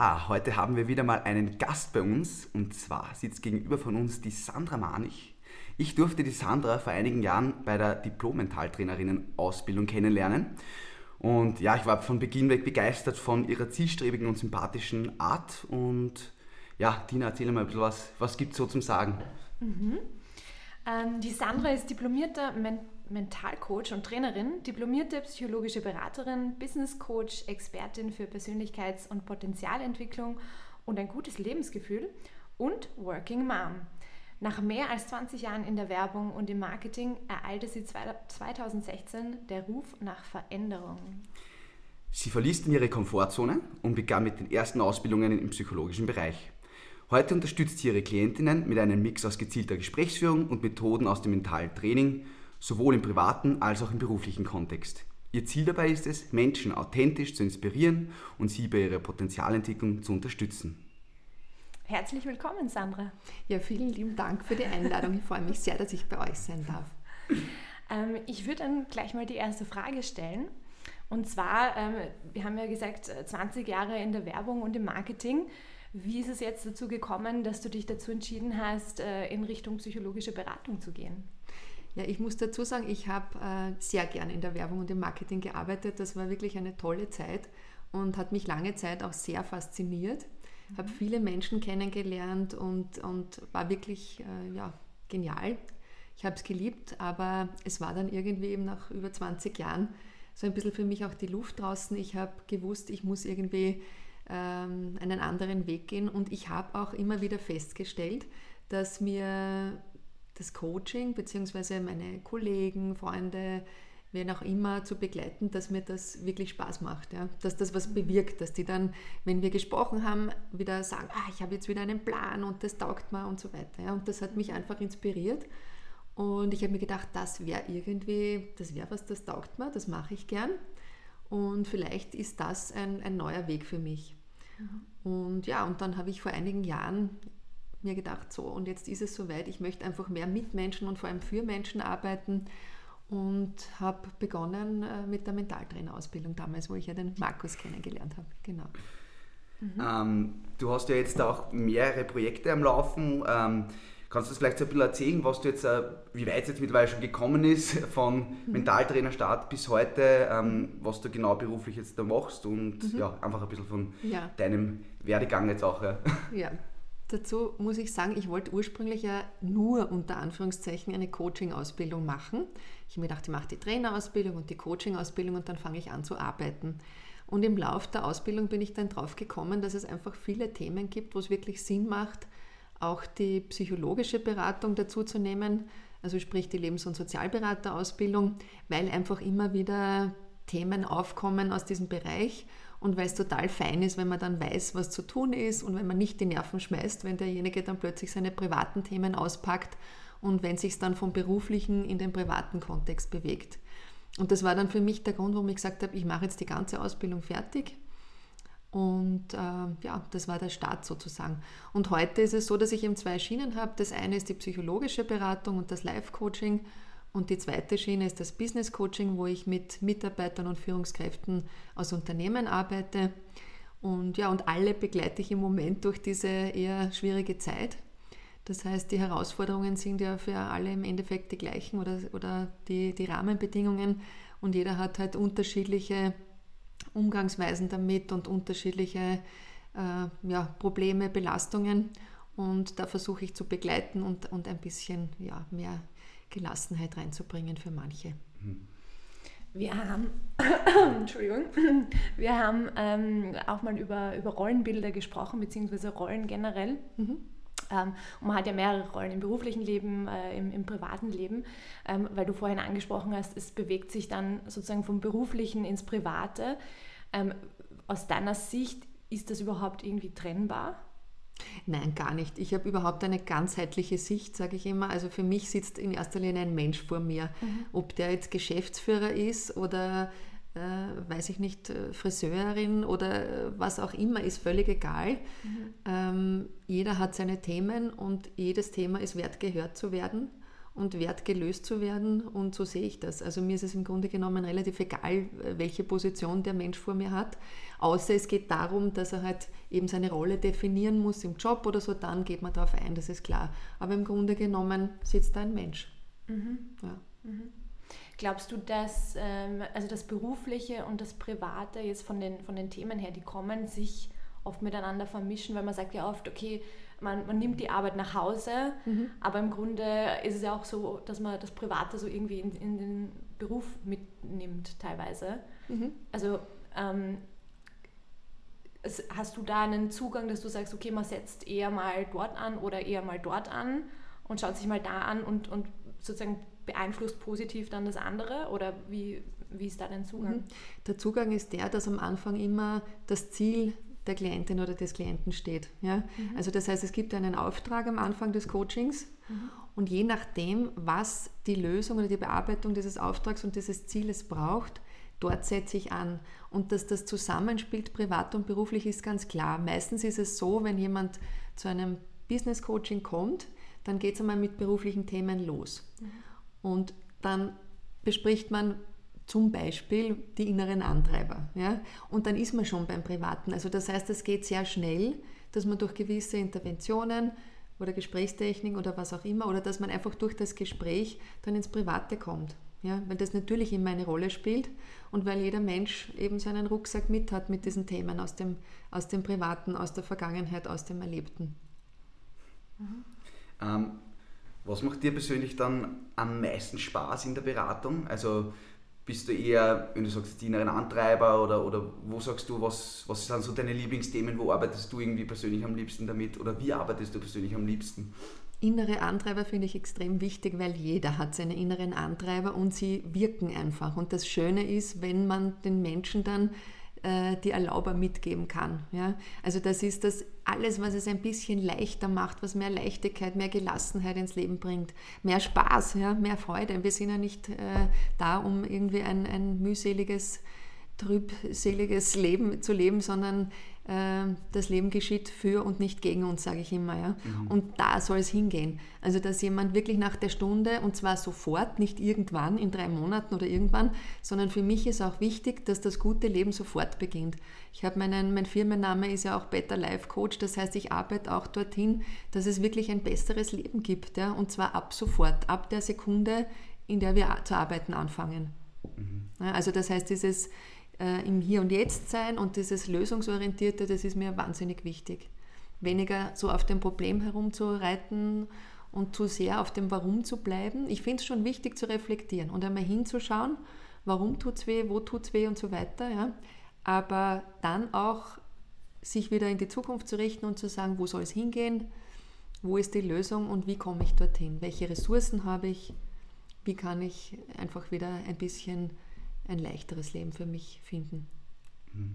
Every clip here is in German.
Ja, heute haben wir wieder mal einen Gast bei uns und zwar sitzt gegenüber von uns die Sandra Manich. Ich durfte die Sandra vor einigen Jahren bei der Diplom-Mentaltrainerinnen-Ausbildung kennenlernen und ja, ich war von Beginn weg begeistert von ihrer zielstrebigen und sympathischen Art und ja, Tina, erzähl mal ein bisschen was, was gibt es so zum Sagen? Mhm. Ähm, die Sandra ist diplomierter Men Mentalcoach und Trainerin, diplomierte psychologische Beraterin, Business Coach, Expertin für Persönlichkeits- und Potenzialentwicklung und ein gutes Lebensgefühl und Working Mom. Nach mehr als 20 Jahren in der Werbung und im Marketing ereilte sie 2016 der Ruf nach Veränderung. Sie verließ dann ihre Komfortzone und begann mit den ersten Ausbildungen im psychologischen Bereich. Heute unterstützt sie ihre Klientinnen mit einem Mix aus gezielter Gesprächsführung und Methoden aus dem mentalen Training sowohl im privaten als auch im beruflichen Kontext. Ihr Ziel dabei ist es, Menschen authentisch zu inspirieren und sie bei ihrer Potenzialentwicklung zu unterstützen. Herzlich willkommen, Sandra. Ja, vielen lieben Dank für die Einladung. Ich freue mich sehr, dass ich bei euch sein darf. Ähm, ich würde dann gleich mal die erste Frage stellen. Und zwar, ähm, wir haben ja gesagt, 20 Jahre in der Werbung und im Marketing. Wie ist es jetzt dazu gekommen, dass du dich dazu entschieden hast, äh, in Richtung psychologische Beratung zu gehen? Ja, ich muss dazu sagen, ich habe äh, sehr gerne in der Werbung und im Marketing gearbeitet. Das war wirklich eine tolle Zeit und hat mich lange Zeit auch sehr fasziniert. Mhm. Habe viele Menschen kennengelernt und, und war wirklich äh, ja, genial. Ich habe es geliebt, aber es war dann irgendwie eben nach über 20 Jahren so ein bisschen für mich auch die Luft draußen. Ich habe gewusst, ich muss irgendwie ähm, einen anderen Weg gehen und ich habe auch immer wieder festgestellt, dass mir das Coaching bzw. meine Kollegen, Freunde, wen auch immer zu begleiten, dass mir das wirklich Spaß macht, ja? dass das was bewirkt, dass die dann, wenn wir gesprochen haben, wieder sagen, ah, ich habe jetzt wieder einen Plan und das taugt mir und so weiter. Ja? Und das hat mich einfach inspiriert und ich habe mir gedacht, das wäre irgendwie, das wäre was, das taugt mir, das mache ich gern und vielleicht ist das ein, ein neuer Weg für mich. Mhm. Und ja, und dann habe ich vor einigen Jahren mir gedacht, so, und jetzt ist es soweit, ich möchte einfach mehr mit Menschen und vor allem für Menschen arbeiten und habe begonnen äh, mit der Mentaltrainerausbildung damals, wo ich ja den Markus kennengelernt habe. Genau. Mhm. Ähm, du hast ja jetzt auch mehrere Projekte am Laufen. Ähm, kannst du uns vielleicht so ein bisschen erzählen, was du jetzt, äh, wie weit es jetzt mittlerweile schon gekommen ist, von mhm. Mentaltrainerstart bis heute, ähm, was du genau beruflich jetzt da machst und mhm. ja, einfach ein bisschen von ja. deinem Werdegang jetzt auch. Ja. ja. Dazu muss ich sagen, ich wollte ursprünglich ja nur unter Anführungszeichen eine Coaching-Ausbildung machen. Ich habe mir gedacht, ich mache die Trainerausbildung und die Coaching-Ausbildung und dann fange ich an zu arbeiten. Und im Lauf der Ausbildung bin ich dann drauf gekommen, dass es einfach viele Themen gibt, wo es wirklich Sinn macht, auch die psychologische Beratung dazu zu nehmen, also sprich die Lebens- und Sozialberaterausbildung, weil einfach immer wieder Themen aufkommen aus diesem Bereich und weil es total fein ist, wenn man dann weiß, was zu tun ist und wenn man nicht die Nerven schmeißt, wenn derjenige dann plötzlich seine privaten Themen auspackt und wenn sich es dann vom beruflichen in den privaten Kontext bewegt. Und das war dann für mich der Grund, warum ich gesagt habe, ich mache jetzt die ganze Ausbildung fertig. Und äh, ja, das war der Start sozusagen. Und heute ist es so, dass ich eben zwei Schienen habe. Das eine ist die psychologische Beratung und das Life-Coaching. Und die zweite Schiene ist das Business Coaching, wo ich mit Mitarbeitern und Führungskräften aus Unternehmen arbeite. Und ja, und alle begleite ich im Moment durch diese eher schwierige Zeit. Das heißt, die Herausforderungen sind ja für alle im Endeffekt die gleichen oder, oder die, die Rahmenbedingungen und jeder hat halt unterschiedliche Umgangsweisen damit und unterschiedliche äh, ja, Probleme, Belastungen. Und da versuche ich zu begleiten und, und ein bisschen ja, mehr Gelassenheit reinzubringen für manche. Wir haben, Entschuldigung, wir haben ähm, auch mal über, über Rollenbilder gesprochen, beziehungsweise Rollen generell. Mhm. Ähm, und man hat ja mehrere Rollen im beruflichen Leben, äh, im, im, privaten Leben, ähm, weil du vorhin angesprochen hast, es bewegt sich dann sozusagen vom beruflichen ins Private. Ähm, aus deiner Sicht ist das überhaupt irgendwie trennbar? Nein, gar nicht. Ich habe überhaupt eine ganzheitliche Sicht, sage ich immer. Also für mich sitzt in erster Linie ein Mensch vor mir. Mhm. Ob der jetzt Geschäftsführer ist oder, äh, weiß ich nicht, äh, Friseurin oder äh, was auch immer, ist völlig egal. Mhm. Ähm, jeder hat seine Themen und jedes Thema ist wert, gehört zu werden und wert gelöst zu werden. Und so sehe ich das. Also mir ist es im Grunde genommen relativ egal, welche Position der Mensch vor mir hat. Außer es geht darum, dass er halt eben seine Rolle definieren muss im Job oder so, dann geht man darauf ein, das ist klar. Aber im Grunde genommen sitzt da ein Mensch. Mhm. Ja. Mhm. Glaubst du, dass ähm, also das Berufliche und das Private jetzt von den, von den Themen her, die kommen, sich oft miteinander vermischen, weil man sagt ja oft, okay, man, man nimmt die Arbeit nach Hause, mhm. aber im Grunde ist es ja auch so, dass man das Private so irgendwie in, in den Beruf mitnimmt teilweise. Mhm. Also ähm, hast du da einen Zugang, dass du sagst, okay, man setzt eher mal dort an oder eher mal dort an und schaut sich mal da an und, und sozusagen beeinflusst positiv dann das andere oder wie, wie ist da dein Zugang? Mhm. Der Zugang ist der, dass am Anfang immer das Ziel der Klientin oder des Klienten steht. Ja? Mhm. Also das heißt, es gibt einen Auftrag am Anfang des Coachings mhm. und je nachdem, was die Lösung oder die Bearbeitung dieses Auftrags und dieses Zieles braucht, dort setze ich an. Und dass das zusammenspielt, privat und beruflich, ist ganz klar. Meistens ist es so, wenn jemand zu einem Business Coaching kommt, dann geht es einmal mit beruflichen Themen los. Mhm. Und dann bespricht man, zum Beispiel die inneren Antreiber. Ja? Und dann ist man schon beim Privaten. Also das heißt, es geht sehr schnell, dass man durch gewisse Interventionen oder Gesprächstechnik oder was auch immer, oder dass man einfach durch das Gespräch dann ins Private kommt. Ja? Weil das natürlich immer eine Rolle spielt und weil jeder Mensch eben seinen Rucksack mit hat mit diesen Themen aus dem, aus dem Privaten, aus der Vergangenheit, aus dem Erlebten. Mhm. Ähm, was macht dir persönlich dann am meisten Spaß in der Beratung? Also bist du eher, wenn du sagst, die inneren Antreiber oder, oder wo sagst du, was, was sind so deine Lieblingsthemen, wo arbeitest du irgendwie persönlich am liebsten damit oder wie arbeitest du persönlich am liebsten? Innere Antreiber finde ich extrem wichtig, weil jeder hat seine inneren Antreiber und sie wirken einfach. Und das Schöne ist, wenn man den Menschen dann die Erlauber mitgeben kann. Ja? Also das ist das alles, was es ein bisschen leichter macht, was mehr Leichtigkeit, mehr Gelassenheit ins Leben bringt, mehr Spaß, ja? mehr Freude. Wir sind ja nicht äh, da, um irgendwie ein, ein mühseliges, trübseliges Leben zu leben, sondern das Leben geschieht für und nicht gegen uns, sage ich immer. Ja? Mhm. Und da soll es hingehen. Also, dass jemand wirklich nach der Stunde, und zwar sofort, nicht irgendwann, in drei Monaten oder irgendwann, sondern für mich ist auch wichtig, dass das gute Leben sofort beginnt. Ich habe meinen, mein Firmenname ist ja auch Better Life Coach, das heißt, ich arbeite auch dorthin, dass es wirklich ein besseres Leben gibt. Ja? Und zwar ab sofort, ab der Sekunde, in der wir zu arbeiten anfangen. Mhm. Also, das heißt, dieses äh, im Hier und Jetzt sein und dieses Lösungsorientierte, das ist mir wahnsinnig wichtig. Weniger so auf dem Problem herumzureiten und zu sehr auf dem Warum zu bleiben. Ich finde es schon wichtig zu reflektieren und einmal hinzuschauen, warum tut es weh, wo tut es weh und so weiter. Ja? Aber dann auch sich wieder in die Zukunft zu richten und zu sagen, wo soll es hingehen, wo ist die Lösung und wie komme ich dorthin, welche Ressourcen habe ich, wie kann ich einfach wieder ein bisschen ein leichteres Leben für mich finden. Mhm.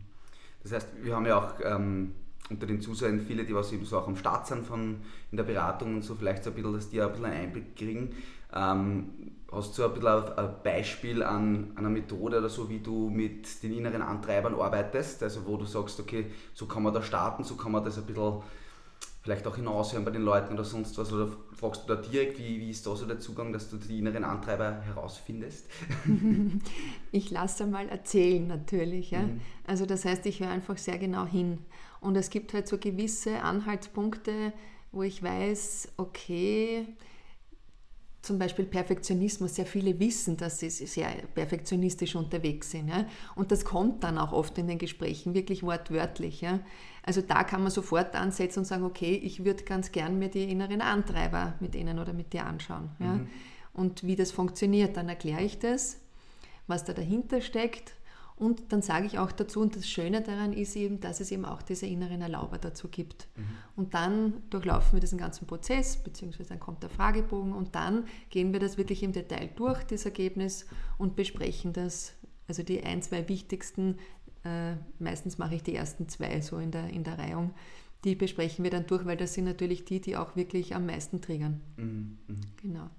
Das heißt, wir haben ja auch ähm, unter den Zusehern viele, die was eben so auch am Start sind von, in der Beratung und so, vielleicht so ein bisschen, dass die auch ein bisschen einen Einblick kriegen. Ähm, hast du ein bisschen ein Beispiel an einer Methode oder so, wie du mit den inneren Antreibern arbeitest? Also wo du sagst, okay, so kann man da starten, so kann man das ein bisschen vielleicht auch hinaushören bei den Leuten oder sonst was? Oder fragst du da direkt, wie, wie ist da so der Zugang, dass du die inneren Antreiber herausfindest? ich lasse mal erzählen natürlich. Ja? Mhm. Also das heißt, ich höre einfach sehr genau hin. Und es gibt halt so gewisse Anhaltspunkte, wo ich weiß, okay, zum Beispiel Perfektionismus. Sehr viele wissen, dass sie sehr perfektionistisch unterwegs sind. Ja? Und das kommt dann auch oft in den Gesprächen, wirklich wortwörtlich. Ja? Also da kann man sofort ansetzen und sagen, okay, ich würde ganz gern mir die inneren Antreiber mit Ihnen oder mit dir anschauen. Ja? Mhm. Und wie das funktioniert, dann erkläre ich das, was da dahinter steckt und dann sage ich auch dazu, und das Schöne daran ist eben, dass es eben auch diese inneren Erlauber dazu gibt. Mhm. Und dann durchlaufen wir diesen ganzen Prozess, beziehungsweise dann kommt der Fragebogen und dann gehen wir das wirklich im Detail durch, das Ergebnis, und besprechen das. Also die ein, zwei wichtigsten, äh, meistens mache ich die ersten zwei so in der, in der Reihung, die besprechen wir dann durch, weil das sind natürlich die, die auch wirklich am meisten triggern. Mhm. Mhm. Genau.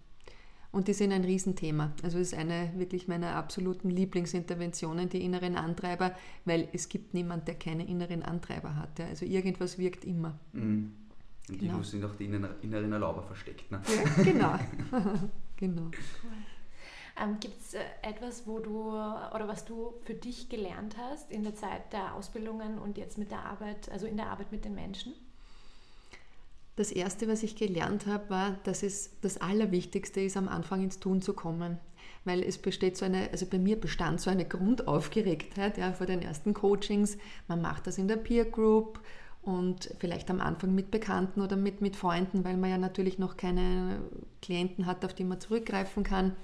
Und die sind ein Riesenthema. Also es ist eine wirklich meiner absoluten Lieblingsinterventionen, die inneren Antreiber, weil es gibt niemand, der keine inneren Antreiber hat. Ja. Also irgendwas wirkt immer. Mhm. Und Genau. die sind auch die inneren, inneren Erlauber versteckt. Ne? Ja, genau. genau. Ähm, Gibt es äh, etwas, wo du oder was du für dich gelernt hast in der Zeit der Ausbildungen und jetzt mit der Arbeit, also in der Arbeit mit den Menschen? Das Erste, was ich gelernt habe, war, dass es das Allerwichtigste ist, am Anfang ins Tun zu kommen. Weil es besteht so eine, also bei mir bestand so eine Grundaufgeregtheit ja, vor den ersten Coachings. Man macht das in der Peer Group und vielleicht am Anfang mit Bekannten oder mit, mit Freunden, weil man ja natürlich noch keine Klienten hat, auf die man zurückgreifen kann.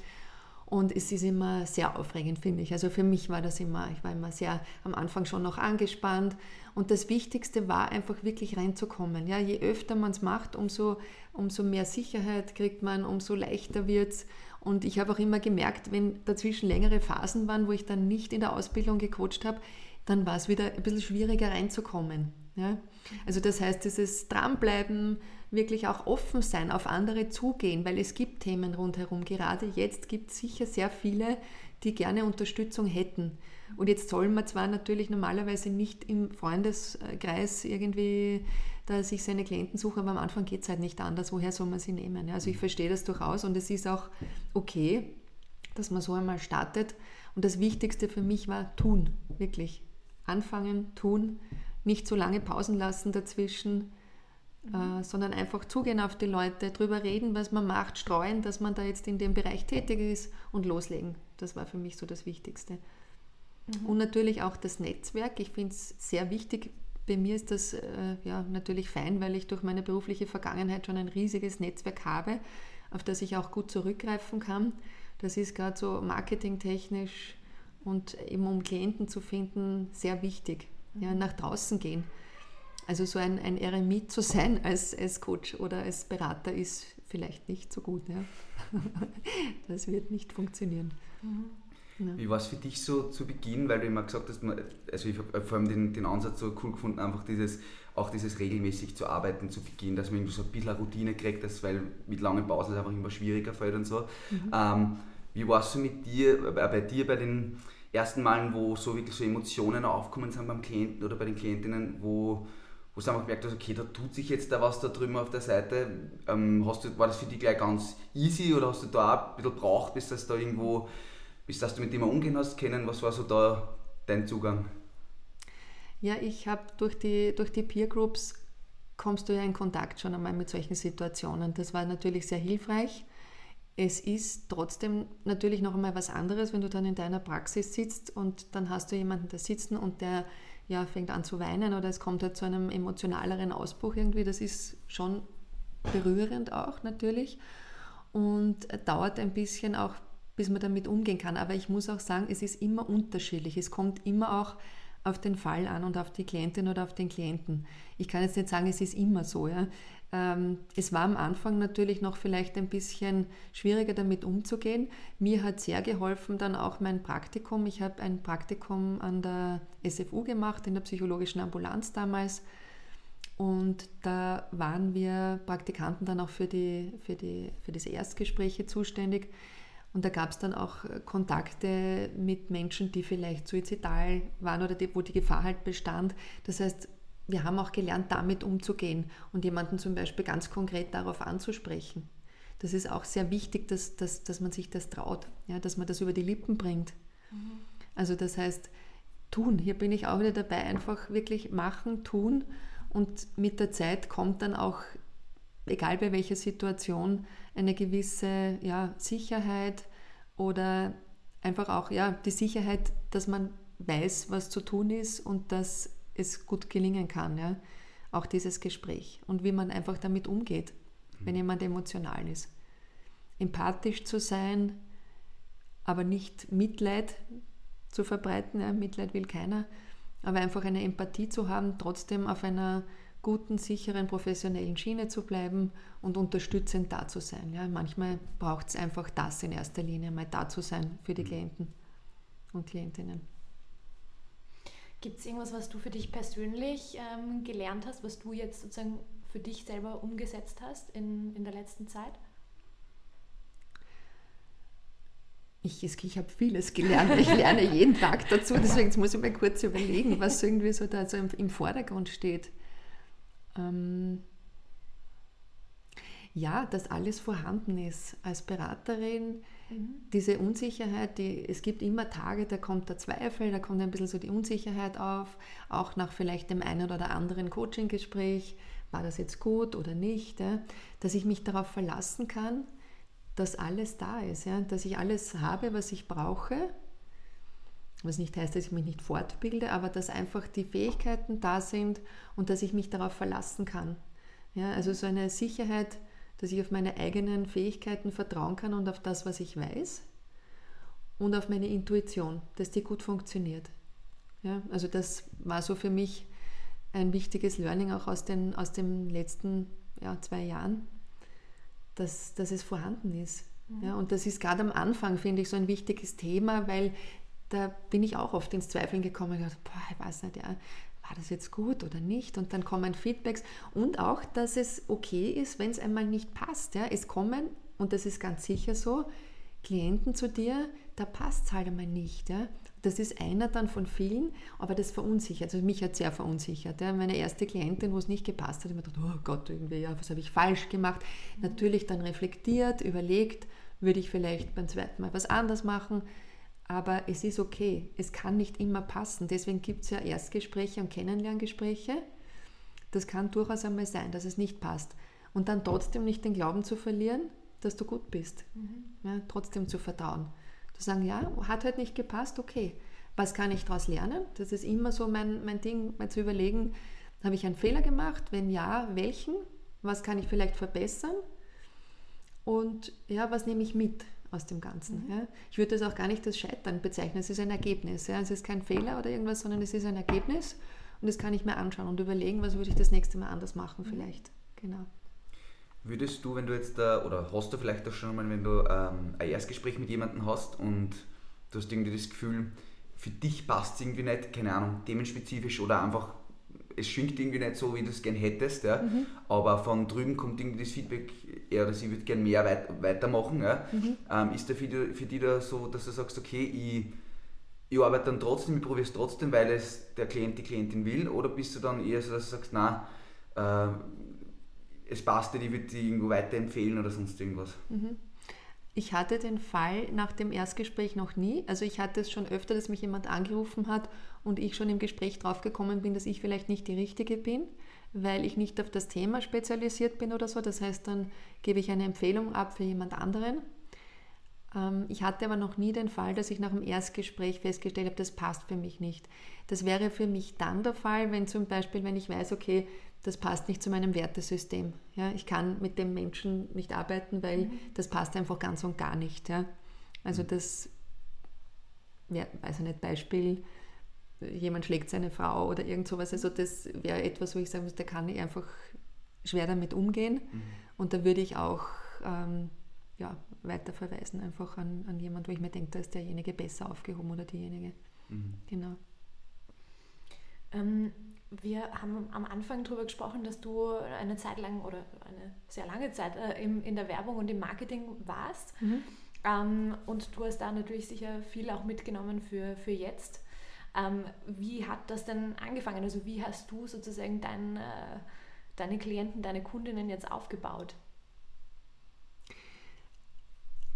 Und es ist immer sehr aufregend, finde ich. Also für mich war das immer, ich war immer sehr am Anfang schon noch angespannt. Und das Wichtigste war einfach wirklich reinzukommen. Ja, je öfter man es macht, umso, umso mehr Sicherheit kriegt man, umso leichter wird es. Und ich habe auch immer gemerkt, wenn dazwischen längere Phasen waren, wo ich dann nicht in der Ausbildung gecoacht habe, dann war es wieder ein bisschen schwieriger reinzukommen. Ja? Also das heißt, dieses Dranbleiben, wirklich auch offen sein, auf andere zugehen, weil es gibt Themen rundherum. Gerade jetzt gibt es sicher sehr viele, die gerne Unterstützung hätten. Und jetzt soll man zwar natürlich normalerweise nicht im Freundeskreis irgendwie da sich seine Klienten suchen, aber am Anfang geht es halt nicht anders. Woher soll man sie nehmen? Also ich verstehe das durchaus und es ist auch okay, dass man so einmal startet. Und das Wichtigste für mich war tun, wirklich. Anfangen, tun, nicht so lange Pausen lassen dazwischen, äh, sondern einfach zugehen auf die Leute, drüber reden, was man macht, streuen, dass man da jetzt in dem Bereich tätig ist und loslegen. Das war für mich so das Wichtigste. Und natürlich auch das Netzwerk. Ich finde es sehr wichtig. Bei mir ist das äh, ja natürlich fein, weil ich durch meine berufliche Vergangenheit schon ein riesiges Netzwerk habe, auf das ich auch gut zurückgreifen kann. Das ist gerade so marketingtechnisch und eben um Klienten zu finden sehr wichtig. Ja, nach draußen gehen. Also so ein, ein Eremit zu sein als, als Coach oder als Berater ist vielleicht nicht so gut. Ja. Das wird nicht funktionieren. Ja. Wie war es für dich so zu Beginn, weil du immer gesagt hast, also ich habe vor allem den, den Ansatz so cool gefunden, einfach dieses, auch dieses regelmäßig zu arbeiten zu Beginn, dass man irgendwie so ein bisschen eine Routine kriegt, das, weil mit langen Pausen es einfach immer schwieriger fällt und so. Ähm, wie war es so mit dir, äh, bei dir bei den ersten Malen, wo so wirklich so Emotionen aufkommen sind beim Klienten oder bei den Klientinnen, wo wo du einfach gemerkt hast, okay, da tut sich jetzt da was da drüben auf der Seite. Ähm, hast du, war das für dich gleich ganz easy oder hast du da auch ein bisschen braucht, bis das da irgendwo, bis dass du mit dem umgehen hast können? Was war so da dein Zugang? Ja, ich habe durch die, durch die Peer Groups kommst du ja in Kontakt schon einmal mit solchen Situationen. Das war natürlich sehr hilfreich. Es ist trotzdem natürlich noch einmal was anderes, wenn du dann in deiner Praxis sitzt und dann hast du jemanden da sitzen und der ja, fängt an zu weinen oder es kommt halt zu einem emotionaleren Ausbruch irgendwie. Das ist schon berührend auch natürlich und dauert ein bisschen auch, bis man damit umgehen kann. Aber ich muss auch sagen, es ist immer unterschiedlich. Es kommt immer auch auf den Fall an und auf die Klientin oder auf den Klienten. Ich kann jetzt nicht sagen, es ist immer so. Ja. Ähm, es war am Anfang natürlich noch vielleicht ein bisschen schwieriger damit umzugehen. Mir hat sehr geholfen dann auch mein Praktikum. Ich habe ein Praktikum an der SFU gemacht, in der psychologischen Ambulanz damals. Und da waren wir Praktikanten dann auch für, die, für, die, für diese Erstgespräche zuständig. Und da gab es dann auch Kontakte mit Menschen, die vielleicht suizidal waren oder die, wo die Gefahr halt bestand. Das heißt, wir haben auch gelernt, damit umzugehen und jemanden zum Beispiel ganz konkret darauf anzusprechen. Das ist auch sehr wichtig, dass, dass, dass man sich das traut, ja, dass man das über die Lippen bringt. Also das heißt, tun. Hier bin ich auch wieder dabei, einfach wirklich machen, tun und mit der Zeit kommt dann auch, egal bei welcher Situation, eine gewisse ja, Sicherheit oder einfach auch ja, die Sicherheit, dass man weiß, was zu tun ist und dass es gut gelingen kann. Ja? Auch dieses Gespräch und wie man einfach damit umgeht, wenn jemand emotional ist. Empathisch zu sein, aber nicht Mitleid zu verbreiten. Ja? Mitleid will keiner, aber einfach eine Empathie zu haben, trotzdem auf einer guten, sicheren, professionellen Schiene zu bleiben und unterstützend da zu sein. Ja, manchmal braucht es einfach das in erster Linie, mal da zu sein für die Klienten und Klientinnen. Gibt es irgendwas, was du für dich persönlich ähm, gelernt hast, was du jetzt sozusagen für dich selber umgesetzt hast in, in der letzten Zeit? Ich, ich habe vieles gelernt. Ich lerne jeden Tag dazu. Deswegen muss ich mal kurz überlegen, was irgendwie so da so im, im Vordergrund steht. Ähm ja, dass alles vorhanden ist. Als Beraterin, mhm. diese Unsicherheit, die, es gibt immer Tage, da kommt der Zweifel, da kommt ein bisschen so die Unsicherheit auf, auch nach vielleicht dem einen oder anderen Coaching-Gespräch, war das jetzt gut oder nicht, ja? dass ich mich darauf verlassen kann, dass alles da ist, ja? dass ich alles habe, was ich brauche. Was nicht heißt, dass ich mich nicht fortbilde, aber dass einfach die Fähigkeiten da sind und dass ich mich darauf verlassen kann. Ja, also so eine Sicherheit, dass ich auf meine eigenen Fähigkeiten vertrauen kann und auf das, was ich weiß und auf meine Intuition, dass die gut funktioniert. Ja, also das war so für mich ein wichtiges Learning auch aus den, aus den letzten ja, zwei Jahren, dass, dass es vorhanden ist. Mhm. Ja, und das ist gerade am Anfang, finde ich, so ein wichtiges Thema, weil da bin ich auch oft ins Zweifeln gekommen und gedacht, boah, ich weiß nicht, ja, war das jetzt gut oder nicht? Und dann kommen Feedbacks und auch, dass es okay ist, wenn es einmal nicht passt. Ja. Es kommen, und das ist ganz sicher so, Klienten zu dir, da passt es halt einmal nicht. Ja. Das ist einer dann von vielen, aber das verunsichert. Also mich hat sehr verunsichert. Ja. Meine erste Klientin, wo es nicht gepasst hat, ich mir gedacht, oh Gott, irgendwie, ja, was habe ich falsch gemacht? Natürlich dann reflektiert, überlegt, würde ich vielleicht beim zweiten Mal was anders machen. Aber es ist okay. Es kann nicht immer passen. Deswegen gibt es ja Erstgespräche und Kennenlerngespräche. Das kann durchaus einmal sein, dass es nicht passt. Und dann trotzdem nicht den Glauben zu verlieren, dass du gut bist. Mhm. Ja, trotzdem zu vertrauen. Zu sagen, ja, hat halt nicht gepasst, okay. Was kann ich daraus lernen? Das ist immer so mein, mein Ding, mal zu überlegen, habe ich einen Fehler gemacht? Wenn ja, welchen? Was kann ich vielleicht verbessern? Und ja, was nehme ich mit aus dem Ganzen? Mhm. Ja? Ich würde das auch gar nicht als Scheitern bezeichnen. Es ist ein Ergebnis. Ja? Es ist kein Fehler oder irgendwas, sondern es ist ein Ergebnis. Und das kann ich mir anschauen und überlegen, was würde ich das nächste Mal anders machen mhm. vielleicht. Genau. Würdest du, wenn du jetzt, da, oder hast du vielleicht auch schon mal, wenn du ähm, ein Erstgespräch mit jemandem hast und du hast irgendwie das Gefühl, für dich passt es irgendwie nicht, keine Ahnung, themenspezifisch oder einfach, es schwingt irgendwie nicht so, wie du es gerne hättest, ja? Mhm. aber von drüben kommt irgendwie das Feedback, ja, dass ich würde gerne mehr weit, weitermachen. Ja? Mhm. Ähm, ist da für dich, für dich da so, dass du sagst, okay, ich, ich arbeite dann trotzdem, ich probiere es trotzdem, weil es der Klient, die Klientin will, oder bist du dann eher so, dass du sagst, nein, äh, es passt dir, ich würde die irgendwo weiterempfehlen oder sonst irgendwas. Mhm. Ich hatte den Fall nach dem Erstgespräch noch nie. Also ich hatte es schon öfter, dass mich jemand angerufen hat und ich schon im Gespräch draufgekommen bin, dass ich vielleicht nicht die Richtige bin, weil ich nicht auf das Thema spezialisiert bin oder so. Das heißt, dann gebe ich eine Empfehlung ab für jemand anderen. Ähm, ich hatte aber noch nie den Fall, dass ich nach dem Erstgespräch festgestellt habe, das passt für mich nicht. Das wäre für mich dann der Fall, wenn zum Beispiel, wenn ich weiß, okay, das passt nicht zu meinem Wertesystem. Ja, ich kann mit dem Menschen nicht arbeiten, weil mhm. das passt einfach ganz und gar nicht. Ja. Also mhm. das, ja, weiß ich nicht, Beispiel, jemand schlägt seine Frau oder irgend sowas. Also das wäre etwas, wo ich sagen muss, da kann ich einfach schwer damit umgehen. Mhm. Und da würde ich auch ähm, ja, weiter verweisen, einfach an, an jemand, wo ich mir denke, da ist derjenige besser aufgehoben oder diejenige. Mhm. Genau. Ähm, wir haben am Anfang darüber gesprochen, dass du eine Zeit lang oder eine sehr lange Zeit äh, im, in der Werbung und im Marketing warst. Mhm. Ähm, und du hast da natürlich sicher viel auch mitgenommen für, für jetzt. Ähm, wie hat das denn angefangen? Also wie hast du sozusagen dein, äh, deine Klienten, deine Kundinnen jetzt aufgebaut?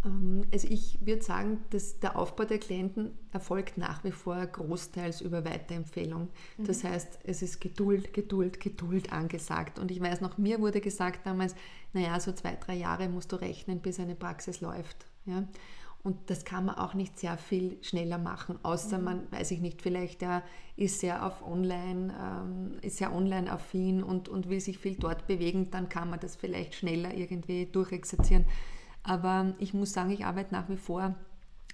Ähm, also ich würde sagen, dass der Aufbau der Klienten erfolgt nach wie vor großteils über Weiterempfehlung. Mhm. Das heißt, es ist Geduld, Geduld, Geduld angesagt. Und ich weiß noch, mir wurde gesagt damals, naja, so zwei, drei Jahre musst du rechnen, bis eine Praxis läuft. Ja? Und das kann man auch nicht sehr viel schneller machen, außer mhm. man, weiß ich nicht, vielleicht ja, ist sehr auf online, ähm, ist sehr online affin und, und will sich viel dort bewegen, dann kann man das vielleicht schneller irgendwie durchexerzieren. Aber ich muss sagen, ich arbeite nach wie vor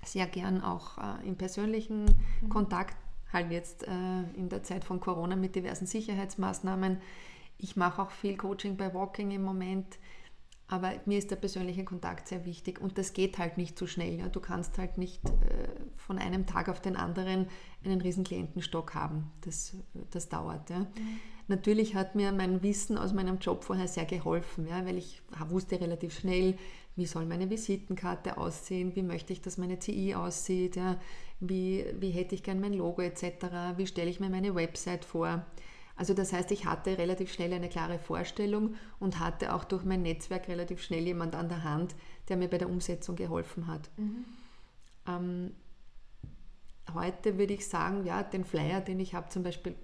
sehr gern auch äh, im persönlichen mhm. Kontakt, halt jetzt äh, in der Zeit von Corona mit diversen Sicherheitsmaßnahmen. Ich mache auch viel Coaching bei Walking im Moment. Aber mir ist der persönliche Kontakt sehr wichtig und das geht halt nicht so schnell. Ja. Du kannst halt nicht äh, von einem Tag auf den anderen einen riesen Klientenstock haben. Das, das dauert. Ja. Mhm. Natürlich hat mir mein Wissen aus meinem Job vorher sehr geholfen, ja, weil ich wusste relativ schnell, wie soll meine Visitenkarte aussehen, wie möchte ich, dass meine CI aussieht, ja, wie, wie hätte ich gern mein Logo etc., wie stelle ich mir meine Website vor. Also das heißt, ich hatte relativ schnell eine klare Vorstellung und hatte auch durch mein Netzwerk relativ schnell jemand an der Hand, der mir bei der Umsetzung geholfen hat. Mhm. Ähm, heute würde ich sagen, ja, den Flyer, den ich habe zum Beispiel,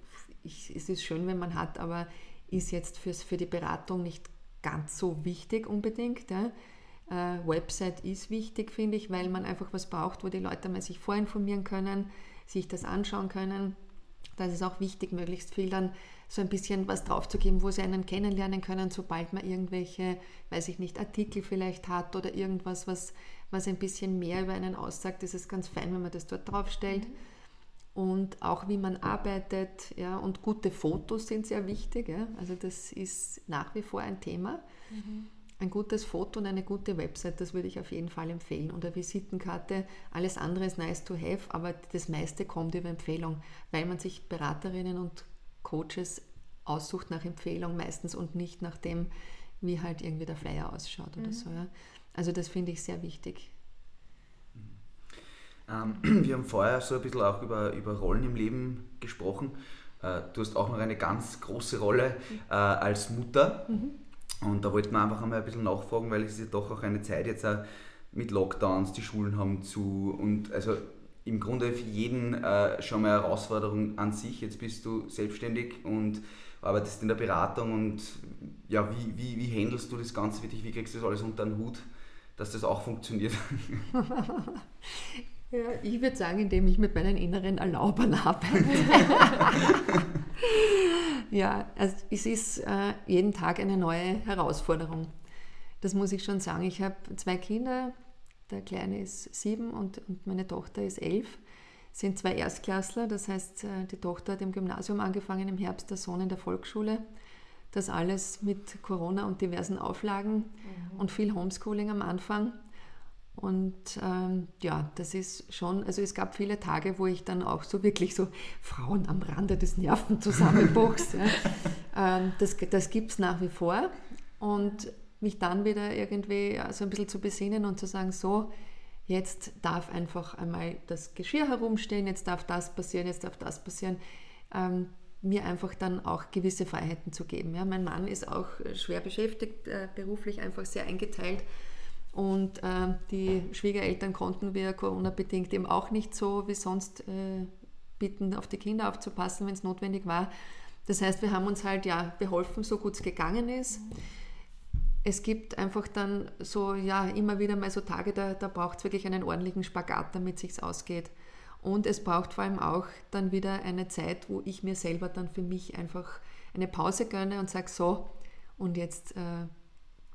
ich, es ist schön, wenn man hat, aber ist jetzt fürs, für die Beratung nicht ganz so wichtig unbedingt. Ja. Äh, Website ist wichtig, finde ich, weil man einfach was braucht, wo die Leute mal sich vorinformieren können, sich das anschauen können da ist es auch wichtig, möglichst viel dann so ein bisschen was draufzugeben, wo sie einen kennenlernen können, sobald man irgendwelche, weiß ich nicht, Artikel vielleicht hat oder irgendwas, was, was ein bisschen mehr über einen aussagt, ist es ganz fein, wenn man das dort draufstellt. Mhm. Und auch wie man arbeitet, ja, und gute Fotos sind sehr wichtig. Ja. Also das ist nach wie vor ein Thema. Mhm ein gutes Foto und eine gute Website, das würde ich auf jeden Fall empfehlen. Und eine Visitenkarte, alles andere ist nice to have, aber das meiste kommt über Empfehlung, weil man sich Beraterinnen und Coaches aussucht nach Empfehlung meistens und nicht nach dem, wie halt irgendwie der Flyer ausschaut oder mhm. so. Ja. Also das finde ich sehr wichtig. Ähm, wir haben vorher so ein bisschen auch über, über Rollen im Leben gesprochen. Äh, du hast auch noch eine ganz große Rolle äh, als Mutter. Mhm. Und da wollten wir einfach einmal ein bisschen nachfragen, weil es ist ja doch auch eine Zeit jetzt auch mit Lockdowns, die Schulen haben zu und also im Grunde für jeden äh, schon mal eine Herausforderung an sich. Jetzt bist du selbstständig und arbeitest in der Beratung und ja, wie, wie, wie handelst du das Ganze für dich? Wie kriegst du das alles unter den Hut, dass das auch funktioniert? ja, ich würde sagen, indem ich mit meinen inneren Erlaubern arbeite. ja, also es ist äh, jeden Tag eine neue Herausforderung. Das muss ich schon sagen. Ich habe zwei Kinder, der Kleine ist sieben und, und meine Tochter ist elf. Sind zwei Erstklässler, das heißt, äh, die Tochter hat im Gymnasium angefangen im Herbst, der Sohn in der Volksschule. Das alles mit Corona und diversen Auflagen mhm. und viel Homeschooling am Anfang. Und ähm, ja, das ist schon, also es gab viele Tage, wo ich dann auch so wirklich so Frauen am Rande des Nervenzusammenbruchs, ja, ähm, das, das gibt es nach wie vor. Und mich dann wieder irgendwie so ein bisschen zu besinnen und zu sagen, so, jetzt darf einfach einmal das Geschirr herumstehen, jetzt darf das passieren, jetzt darf das passieren. Ähm, mir einfach dann auch gewisse Freiheiten zu geben. Ja, mein Mann ist auch schwer beschäftigt, äh, beruflich einfach sehr eingeteilt und äh, die Schwiegereltern konnten wir Corona-bedingt eben auch nicht so wie sonst äh, bitten, auf die Kinder aufzupassen, wenn es notwendig war. Das heißt, wir haben uns halt ja beholfen, so gut es gegangen ist. Es gibt einfach dann so, ja, immer wieder mal so Tage, da, da braucht es wirklich einen ordentlichen Spagat, damit es sich ausgeht. Und es braucht vor allem auch dann wieder eine Zeit, wo ich mir selber dann für mich einfach eine Pause gönne und sage, so, und jetzt äh,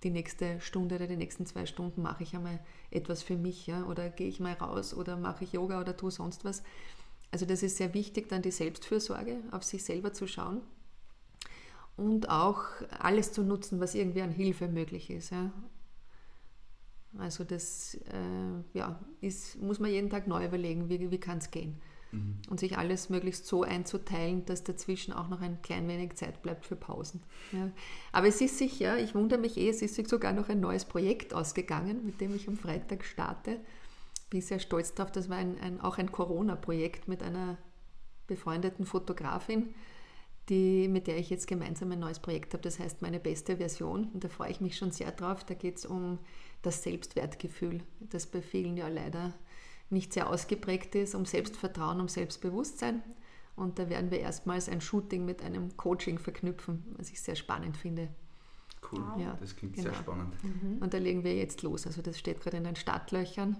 die nächste Stunde oder die nächsten zwei Stunden mache ich einmal etwas für mich, ja, oder gehe ich mal raus oder mache ich Yoga oder tue sonst was. Also das ist sehr wichtig, dann die Selbstfürsorge, auf sich selber zu schauen und auch alles zu nutzen, was irgendwie an Hilfe möglich ist. Ja. Also das äh, ja, ist, muss man jeden Tag neu überlegen, wie, wie kann es gehen. Mhm. Und sich alles möglichst so einzuteilen, dass dazwischen auch noch ein klein wenig Zeit bleibt für Pausen. Ja. Aber es ist sicher, ich wundere mich eh, es ist sogar noch ein neues Projekt ausgegangen, mit dem ich am Freitag starte. Bin sehr stolz darauf, das war ein, ein, auch ein Corona-Projekt mit einer befreundeten Fotografin, die, mit der ich jetzt gemeinsam ein neues Projekt habe. Das heißt meine beste Version. Und da freue ich mich schon sehr drauf. Da geht es um das Selbstwertgefühl, das bei vielen ja leider nicht sehr ausgeprägt ist, um Selbstvertrauen, um Selbstbewusstsein. Und da werden wir erstmals ein Shooting mit einem Coaching verknüpfen, was ich sehr spannend finde. Cool, ja, das klingt genau. sehr spannend. Mhm. Und da legen wir jetzt los. Also das steht gerade in den Startlöchern.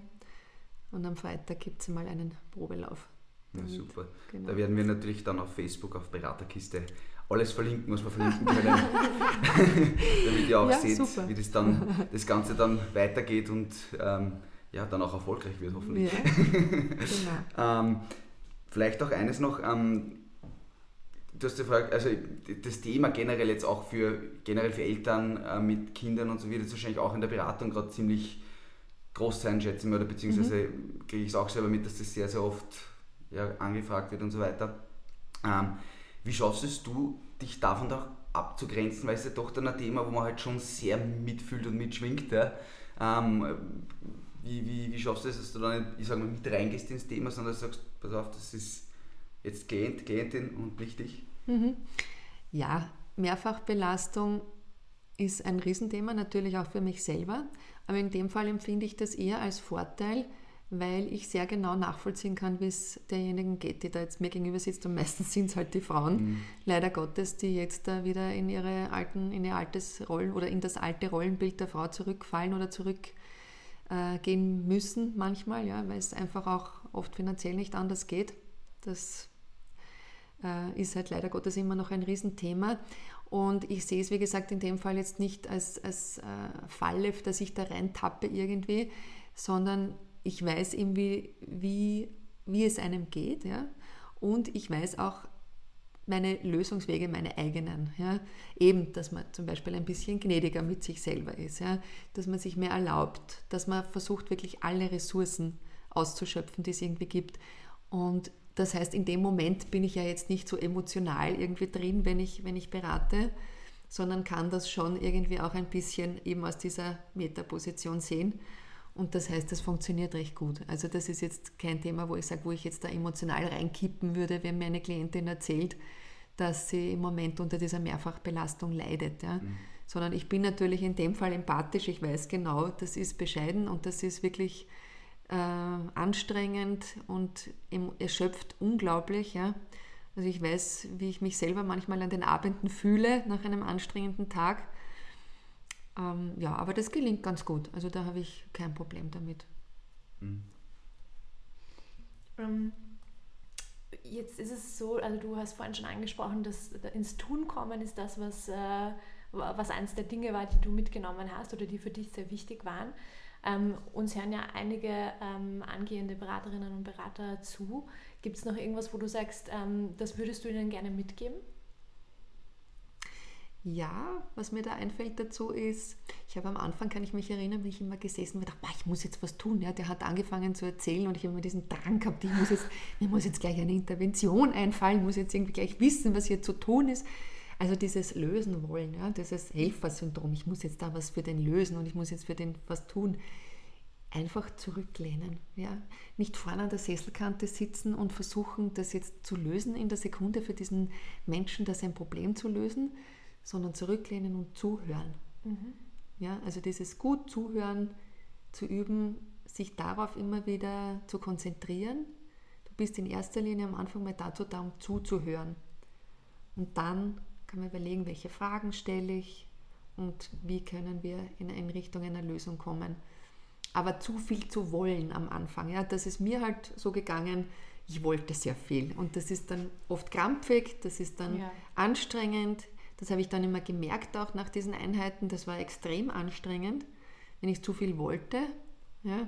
Und am Freitag gibt es mal einen Probelauf. Ja, super. Genau. Da werden wir natürlich dann auf Facebook, auf Beraterkiste alles verlinken, was wir verlinken können, damit ihr auch ja, seht, super. wie das, dann, das Ganze dann weitergeht und ähm, ja, dann auch erfolgreich wird, hoffentlich. Ja, genau. ähm, vielleicht auch eines noch, ähm, du hast ja gefragt, also das Thema generell jetzt auch für generell für Eltern äh, mit Kindern und so wird jetzt wahrscheinlich auch in der Beratung gerade ziemlich groß sein, schätze ich mal, oder beziehungsweise mhm. kriege ich es auch selber mit, dass das sehr, sehr oft ja, angefragt wird und so weiter. Ähm, wie schaffst es du, dich davon doch abzugrenzen, weil es ja doch dann ein Thema, wo man halt schon sehr mitfühlt und mitschwingt. Ja? Ähm, wie, wie, wie schaffst du es, dass du da nicht, ich sag mal, mit reingehst ins Thema, sondern sagst, pass auf, das ist jetzt Klient, Klientin und wichtig? Mhm. Ja, Mehrfachbelastung ist ein Riesenthema, natürlich auch für mich selber. Aber in dem Fall empfinde ich das eher als Vorteil, weil ich sehr genau nachvollziehen kann, wie es derjenigen geht, die da jetzt mir gegenüber sitzt. Und meistens sind es halt die Frauen, mhm. leider Gottes, die jetzt da wieder in ihre alten, in ihr altes Rollen oder in das alte Rollenbild der Frau zurückfallen oder zurückgehen äh, müssen manchmal, ja, weil es einfach auch oft finanziell nicht anders geht. Das äh, ist halt leider Gottes immer noch ein Riesenthema. Und ich sehe es, wie gesagt, in dem Fall jetzt nicht als, als äh, Falle, dass ich da reintappe irgendwie, sondern ich weiß eben, wie, wie, wie es einem geht. Ja? Und ich weiß auch meine Lösungswege, meine eigenen. Ja? Eben, dass man zum Beispiel ein bisschen gnädiger mit sich selber ist, ja? dass man sich mehr erlaubt, dass man versucht, wirklich alle Ressourcen auszuschöpfen, die es irgendwie gibt. Und das heißt, in dem Moment bin ich ja jetzt nicht so emotional irgendwie drin, wenn ich, wenn ich berate, sondern kann das schon irgendwie auch ein bisschen eben aus dieser Metaposition sehen. Und das heißt, das funktioniert recht gut. Also das ist jetzt kein Thema, wo ich sage, wo ich jetzt da emotional reinkippen würde, wenn mir eine Klientin erzählt, dass sie im Moment unter dieser Mehrfachbelastung leidet. Ja. Mhm. Sondern ich bin natürlich in dem Fall empathisch. Ich weiß genau, das ist bescheiden und das ist wirklich äh, anstrengend und erschöpft unglaublich. Ja. Also ich weiß, wie ich mich selber manchmal an den Abenden fühle nach einem anstrengenden Tag. Ähm, ja, aber das gelingt ganz gut. Also da habe ich kein Problem damit. Mhm. Ähm, jetzt ist es so, also du hast vorhin schon angesprochen, dass ins Tun kommen ist das, was, äh, was eines der Dinge war, die du mitgenommen hast oder die für dich sehr wichtig waren. Ähm, uns hören ja einige ähm, angehende Beraterinnen und Berater zu. Gibt es noch irgendwas, wo du sagst, ähm, das würdest du ihnen gerne mitgeben? Ja, was mir da einfällt dazu ist, ich habe am Anfang, kann ich mich erinnern, wie ich immer gesessen und gedacht, ich muss jetzt was tun. Ja, der hat angefangen zu erzählen und ich habe immer diesen Drang gehabt, ich muss jetzt, mir muss jetzt gleich eine Intervention einfallen, muss jetzt irgendwie gleich wissen, was hier zu tun ist. Also dieses Lösen wollen, ja, dieses Helfersyndrom, ich muss jetzt da was für den lösen und ich muss jetzt für den was tun. Einfach zurücklehnen, ja. Nicht vorne an der Sesselkante sitzen und versuchen, das jetzt zu lösen in der Sekunde für diesen Menschen, das ein Problem zu lösen, sondern zurücklehnen und zuhören. Mhm. Ja, also dieses gut zuhören zu üben, sich darauf immer wieder zu konzentrieren. Du bist in erster Linie am Anfang mal dazu da, um zuzuhören. Und dann kann man überlegen, welche Fragen stelle ich und wie können wir in, in Richtung einer Lösung kommen. Aber zu viel zu wollen am Anfang, ja, das ist mir halt so gegangen, ich wollte sehr viel. Und das ist dann oft krampfig, das ist dann ja. anstrengend, das habe ich dann immer gemerkt, auch nach diesen Einheiten. Das war extrem anstrengend, wenn ich zu viel wollte. Ja.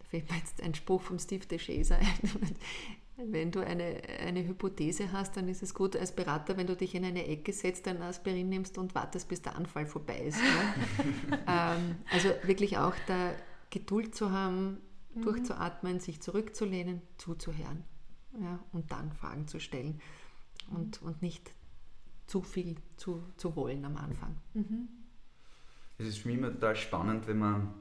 Da fällt mir jetzt ein Spruch von Steve DeShazer ein. Wenn du eine, eine Hypothese hast, dann ist es gut als Berater, wenn du dich in eine Ecke setzt, ein Aspirin nimmst und wartest, bis der Anfall vorbei ist. ähm, also wirklich auch da Geduld zu haben, mhm. durchzuatmen, sich zurückzulehnen, zuzuhören ja, und dann Fragen zu stellen und, und nicht zu viel zu, zu wollen am Anfang. Mhm. Es ist für mich immer total spannend, wenn man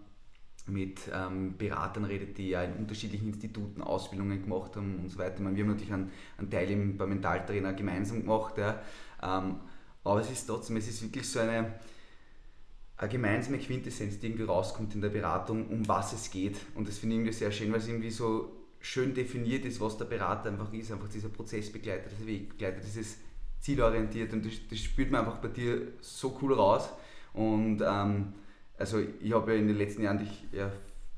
mit ähm, Beratern redet, die ja in unterschiedlichen Instituten Ausbildungen gemacht haben und so weiter. Meine, wir haben natürlich einen, einen Teil im, beim Mentaltrainer gemeinsam gemacht, ja. ähm, aber es ist trotzdem, es ist wirklich so eine, eine gemeinsame Quintessenz, die irgendwie rauskommt in der Beratung, um was es geht. Und das finde ich irgendwie sehr schön, weil es irgendwie so schön definiert ist, was der Berater einfach ist, einfach dieser Prozessbegleiter, dieser Wegbegleiter, dieses zielorientiert und das, das spürt man einfach bei dir so cool raus. Und ähm, also ich habe ja in den letzten Jahren dich ja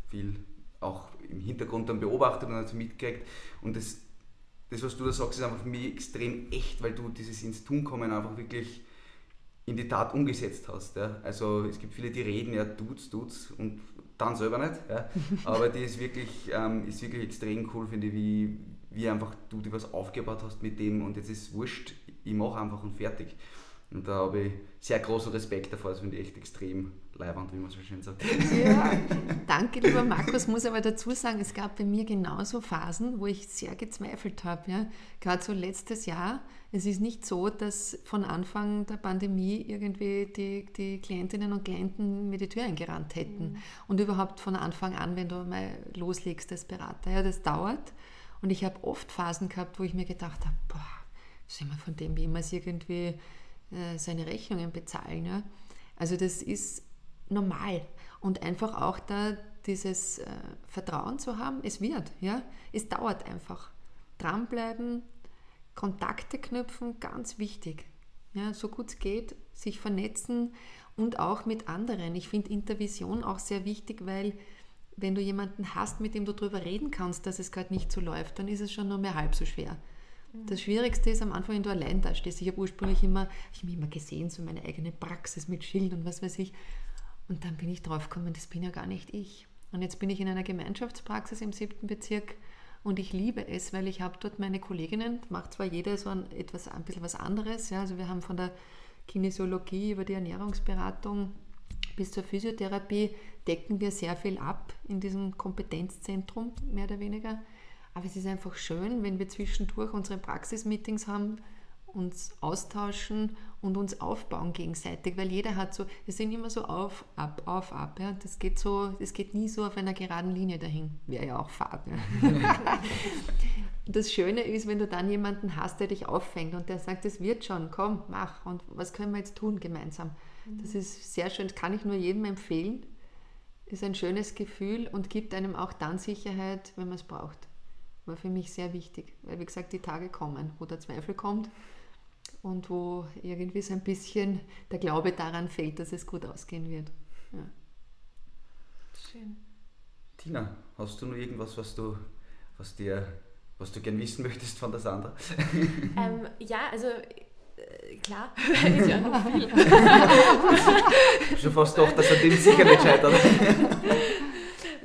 viel auch im Hintergrund dann beobachtet und also mitgekriegt. Und das, das, was du da sagst, ist einfach für mich extrem echt, weil du dieses ins Tun kommen einfach wirklich in die Tat umgesetzt hast. Ja. Also es gibt viele, die reden, ja, tut's, tut's und dann selber nicht. Ja. Aber die ist wirklich, ähm, ist wirklich extrem cool, finde ich, wie, wie einfach du dir was aufgebaut hast mit dem und jetzt ist es wurscht, ich mache einfach und fertig. Und da habe ich sehr großen Respekt davor, das finde ich echt extrem leibend, wie man so schön sagt. Ja, danke, lieber Markus. Muss aber dazu sagen, es gab bei mir genauso Phasen, wo ich sehr gezweifelt habe. Ja. Gerade so letztes Jahr. Es ist nicht so, dass von Anfang der Pandemie irgendwie die, die Klientinnen und Klienten mir die Tür eingerannt hätten. Mhm. Und überhaupt von Anfang an, wenn du mal loslegst als Berater. Ja, das dauert. Und ich habe oft Phasen gehabt, wo ich mir gedacht habe, boah, soll man von dem jemals irgendwie äh, seine Rechnungen bezahlen? Ja? Also das ist normal. Und einfach auch da dieses äh, Vertrauen zu haben, es wird, ja, es dauert einfach. Dranbleiben, Kontakte knüpfen, ganz wichtig. Ja, so gut es geht, sich vernetzen und auch mit anderen. Ich finde Intervision auch sehr wichtig, weil wenn du jemanden hast, mit dem du darüber reden kannst, dass es gerade nicht so läuft, dann ist es schon nur mehr halb so schwer. Mhm. Das Schwierigste ist am Anfang, wenn du allein da stehst. Ich habe ursprünglich immer, ich habe immer gesehen, so meine eigene Praxis mit Schild und was weiß ich. Und dann bin ich drauf gekommen, das bin ja gar nicht ich. Und jetzt bin ich in einer Gemeinschaftspraxis im siebten Bezirk und ich liebe es, weil ich habe dort meine Kolleginnen, macht zwar jeder so ein, etwas, ein bisschen was anderes. Ja, also wir haben von der Kinesiologie über die Ernährungsberatung bis zur Physiotherapie decken wir sehr viel ab in diesem Kompetenzzentrum, mehr oder weniger. Aber es ist einfach schön, wenn wir zwischendurch unsere Praxismeetings haben, uns austauschen und uns aufbauen gegenseitig, weil jeder hat so, wir sind immer so auf, ab, auf, ab. Ja. Das geht so, geht nie so auf einer geraden Linie dahin. Wäre ja auch Fahrt. Ja. das Schöne ist, wenn du dann jemanden hast, der dich auffängt und der sagt, es wird schon, komm, mach und was können wir jetzt tun gemeinsam. Das ist sehr schön, das kann ich nur jedem empfehlen. Ist ein schönes Gefühl und gibt einem auch dann Sicherheit, wenn man es braucht. War für mich sehr wichtig, weil wie gesagt, die Tage kommen, wo der Zweifel kommt und wo irgendwie so ein bisschen der Glaube daran fehlt, dass es gut ausgehen wird. Ja. Schön. Tina, hast du noch irgendwas, was du, was dir, was du gern wissen möchtest von der Sandra? Ähm, ja, also äh, klar, ist ja noch viel. Schon fast doch, dass er dem sicher nicht scheitert.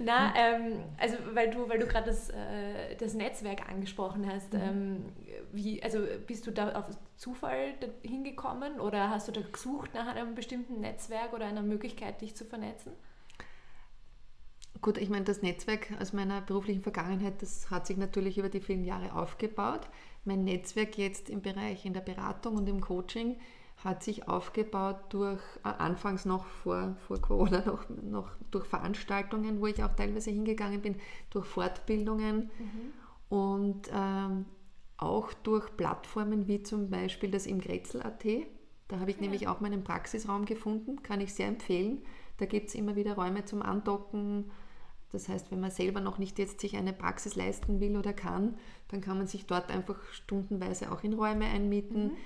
Na, ähm, also weil du, weil du gerade das, äh, das Netzwerk angesprochen hast, mhm. ähm, wie, also bist du da auf Zufall hingekommen oder hast du da gesucht nach einem bestimmten Netzwerk oder einer Möglichkeit, dich zu vernetzen? Gut, ich meine, das Netzwerk aus meiner beruflichen Vergangenheit, das hat sich natürlich über die vielen Jahre aufgebaut. Mein Netzwerk jetzt im Bereich in der Beratung und im Coaching hat sich aufgebaut durch, äh, anfangs noch vor, vor Corona, noch, noch durch Veranstaltungen, wo ich auch teilweise hingegangen bin, durch Fortbildungen mhm. und ähm, auch durch Plattformen wie zum Beispiel das Imgrätzl.at. Da habe ich ja. nämlich auch meinen Praxisraum gefunden, kann ich sehr empfehlen. Da gibt es immer wieder Räume zum Andocken. Das heißt, wenn man selber noch nicht jetzt sich eine Praxis leisten will oder kann, dann kann man sich dort einfach stundenweise auch in Räume einmieten. Mhm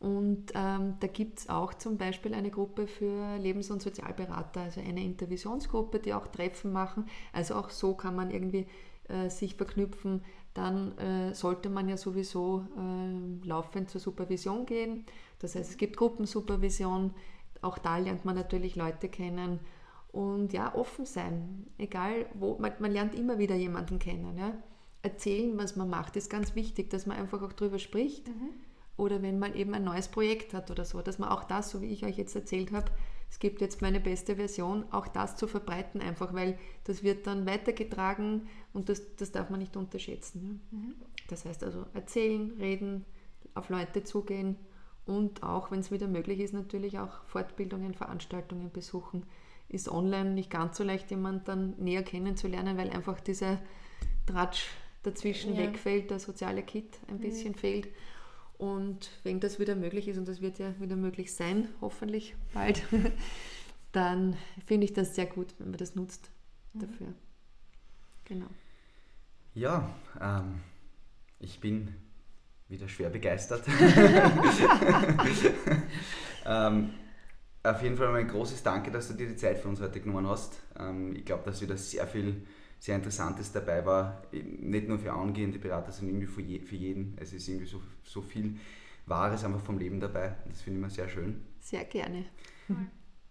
und ähm, da gibt es auch zum Beispiel eine Gruppe für Lebens- und Sozialberater, also eine Intervisionsgruppe, die auch Treffen machen. Also auch so kann man irgendwie äh, sich verknüpfen. Dann äh, sollte man ja sowieso äh, laufend zur Supervision gehen. Das heißt, es gibt Gruppensupervision. Auch da lernt man natürlich Leute kennen. Und ja, offen sein. Egal wo, man, man lernt immer wieder jemanden kennen. Ja? Erzählen, was man macht, ist ganz wichtig, dass man einfach auch drüber spricht. Mhm oder wenn man eben ein neues Projekt hat oder so, dass man auch das, so wie ich euch jetzt erzählt habe, es gibt jetzt meine beste Version, auch das zu verbreiten, einfach weil das wird dann weitergetragen und das, das darf man nicht unterschätzen. Ja. Mhm. Das heißt also erzählen, reden, auf Leute zugehen und auch, wenn es wieder möglich ist, natürlich auch Fortbildungen, Veranstaltungen besuchen. Ist online nicht ganz so leicht, jemanden dann näher kennenzulernen, weil einfach dieser Tratsch dazwischen ja. wegfällt, der soziale Kit ein mhm. bisschen mhm. fehlt. Und wenn das wieder möglich ist, und das wird ja wieder möglich sein, hoffentlich bald, dann finde ich das sehr gut, wenn man das nutzt mhm. dafür. Genau. Ja, ähm, ich bin wieder schwer begeistert. ähm, auf jeden Fall ein großes Danke, dass du dir die Zeit für uns heute genommen hast. Ähm, ich glaube, dass wieder sehr viel sehr Interessantes dabei war, nicht nur für angehende Berater, sondern irgendwie für, je, für jeden. Es ist irgendwie so, so viel Wahres einfach vom Leben dabei. Das finde ich immer sehr schön. Sehr gerne.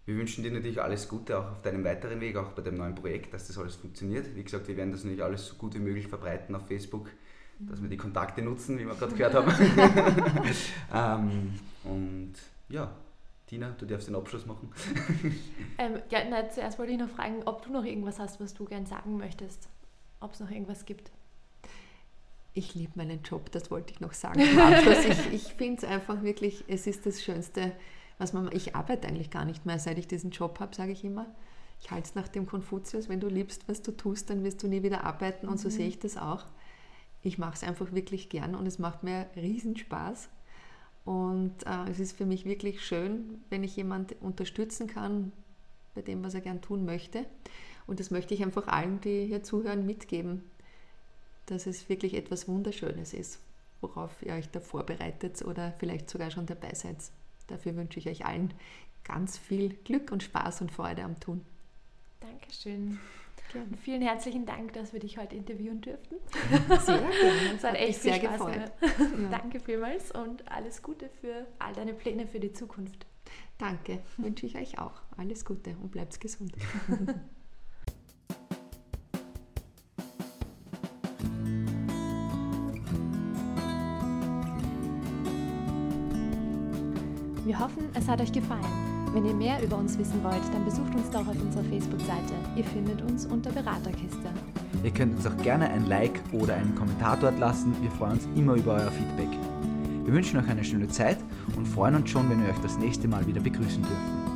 Wir wünschen dir natürlich alles Gute auch auf deinem weiteren Weg, auch bei dem neuen Projekt, dass das alles funktioniert. Wie gesagt, wir werden das natürlich alles so gut wie möglich verbreiten auf Facebook, dass wir die Kontakte nutzen, wie wir gerade gehört haben. ähm, und ja, Tina, du darfst den Abschluss machen. ähm, ja, na, zuerst wollte ich noch fragen, ob du noch irgendwas hast, was du gern sagen möchtest. Ob es noch irgendwas gibt. Ich liebe meinen Job, das wollte ich noch sagen. ich ich finde es einfach wirklich, es ist das Schönste, was man. Ich arbeite eigentlich gar nicht mehr, seit ich diesen Job habe, sage ich immer. Ich halte es nach dem Konfuzius, wenn du liebst, was du tust, dann wirst du nie wieder arbeiten und so mhm. sehe ich das auch. Ich mache es einfach wirklich gern und es macht mir riesen Spaß. Und äh, es ist für mich wirklich schön, wenn ich jemanden unterstützen kann bei dem, was er gern tun möchte. Und das möchte ich einfach allen, die hier zuhören, mitgeben dass es wirklich etwas Wunderschönes ist, worauf ihr euch da vorbereitet oder vielleicht sogar schon dabei seid. Dafür wünsche ich euch allen ganz viel Glück und Spaß und Freude am Tun. Dankeschön. Gerne. Vielen herzlichen Dank, dass wir dich heute interviewen durften. Sehr gerne. Es hat echt viel Spaß gefreut. Ja. Danke vielmals und alles Gute für all deine Pläne für die Zukunft. Danke, wünsche ich euch auch. Alles Gute und bleibt gesund. Wir hoffen, es hat euch gefallen. Wenn ihr mehr über uns wissen wollt, dann besucht uns doch auf unserer Facebook-Seite. Ihr findet uns unter Beraterkiste. Ihr könnt uns auch gerne ein Like oder einen Kommentar dort lassen. Wir freuen uns immer über euer Feedback. Wir wünschen euch eine schöne Zeit und freuen uns schon, wenn wir euch das nächste Mal wieder begrüßen dürfen.